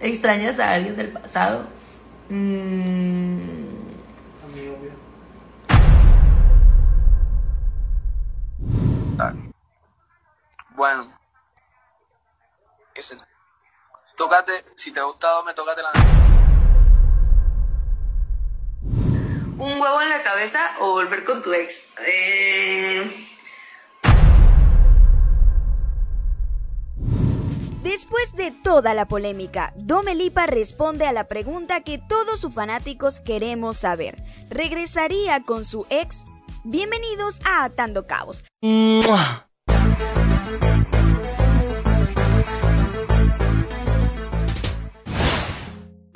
¿Extrañas a alguien del pasado? Mm, Amigo mío. Bueno. Ese. Tócate, si te ha gustado, me tócate la ¿Un huevo en la cabeza o volver con tu ex? Eh... Después de toda la polémica, Domelipa responde a la pregunta que todos sus fanáticos queremos saber. ¿Regresaría con su ex? Bienvenidos a Atando Cabos.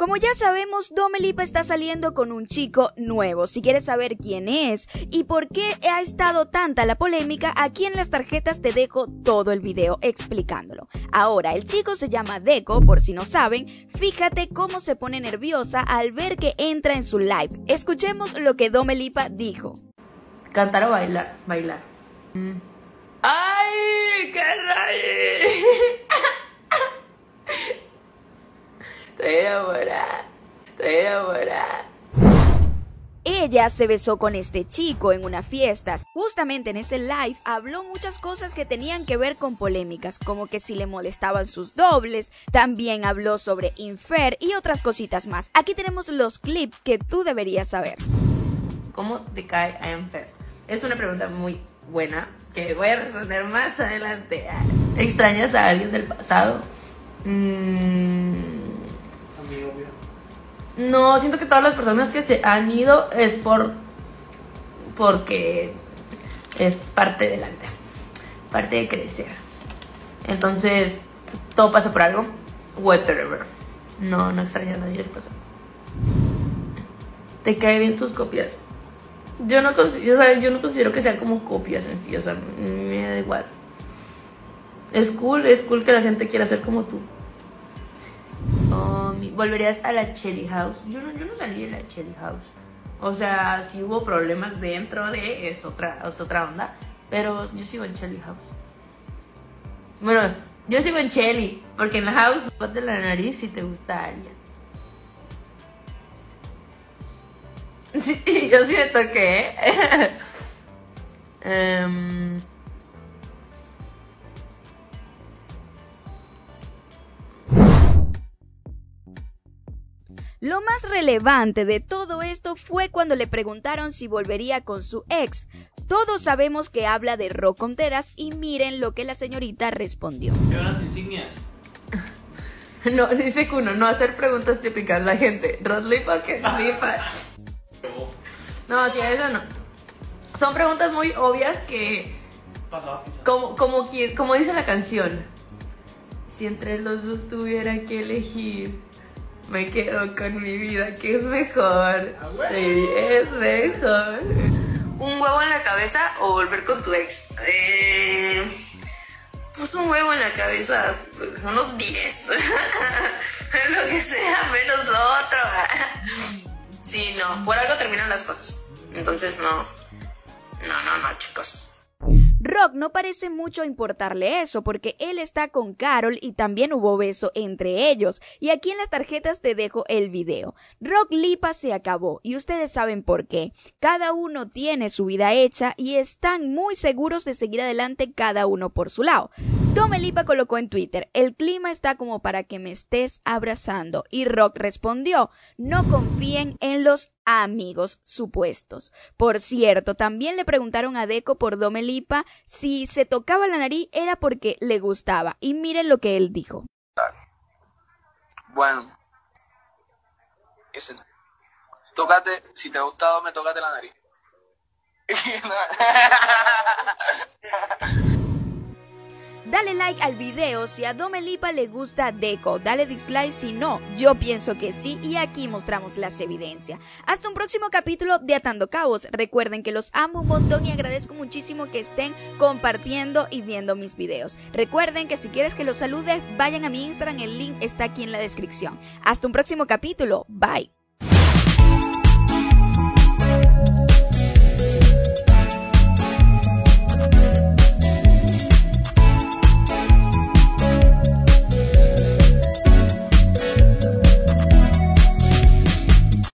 Como ya sabemos, Domelipa está saliendo con un chico nuevo. Si quieres saber quién es y por qué ha estado tanta la polémica, aquí en las tarjetas te dejo todo el video explicándolo. Ahora, el chico se llama Deco, por si no saben. Fíjate cómo se pone nerviosa al ver que entra en su live. Escuchemos lo que Domelipa dijo. Cantar o bailar. Bailar. Mm. ¡Ay! ¡Qué rayos! Estoy enamorada. Estoy enamorada. Ella se besó con este chico en una fiesta. Justamente en ese live habló muchas cosas que tenían que ver con polémicas, como que si le molestaban sus dobles, también habló sobre Infer y otras cositas más. Aquí tenemos los clips que tú deberías saber. ¿Cómo te cae a Infer? Es una pregunta muy buena que voy a responder más adelante. ¿Extrañas a alguien del pasado? Mm. No, siento que todas las personas que se han ido es por. porque es parte de la vida, parte de crecer. Entonces, todo pasa por algo. Whatever. No, no extraño a nadie del pasado. ¿Te cae bien tus copias? Yo no, considero, sea, yo no considero que sean como copias en sí, o sea, me da igual. Es cool, es cool que la gente quiera ser como tú. ¿Volverías a la Cherry House? Yo no, salí de la Cherry House. O sea, si hubo problemas dentro de, es otra, es otra onda. Pero yo sigo en Cherry House. Bueno, yo sigo en Chelly, porque en la house no de la nariz si te gusta alguien. Sí, yo sí me toqué. ¿eh? Lo más relevante de todo esto fue cuando le preguntaron si volvería con su ex. Todos sabemos que habla de Rock Conteras y miren lo que la señorita respondió. ¿Qué las insignias? no, dice Kuno, no hacer preguntas típicas la gente. Rod Lipa, que Lipa. No, sí, eso no. Son preguntas muy obvias que, como, como dice la canción, si entre los dos tuviera que elegir, me quedo con mi vida, que es mejor. Ah. Baby, es mejor. ¿Un huevo en la cabeza o volver con tu ex? Eh, pues un huevo en la cabeza, unos 10. Lo que sea, menos lo otro. Sí, no, por algo terminan las cosas. Entonces no. No, no, no, chicos. Rock no parece mucho importarle eso porque él está con Carol y también hubo beso entre ellos. Y aquí en las tarjetas te dejo el video. Rock Lipa se acabó y ustedes saben por qué. Cada uno tiene su vida hecha y están muy seguros de seguir adelante cada uno por su lado. Tome Lipa colocó en Twitter, el clima está como para que me estés abrazando. Y Rock respondió, no confíen en los amigos supuestos. Por cierto, también le preguntaron a Deco por Domelipa si se tocaba la nariz era porque le gustaba. Y miren lo que él dijo. Bueno. Tócate, si te ha gustado, me tócate la nariz. Dale like al video si a Domelipa le gusta Deco. Dale dislike si no. Yo pienso que sí y aquí mostramos las evidencias. Hasta un próximo capítulo de Atando Cabos. Recuerden que los amo un montón y agradezco muchísimo que estén compartiendo y viendo mis videos. Recuerden que si quieres que los salude, vayan a mi Instagram. El link está aquí en la descripción. Hasta un próximo capítulo. Bye.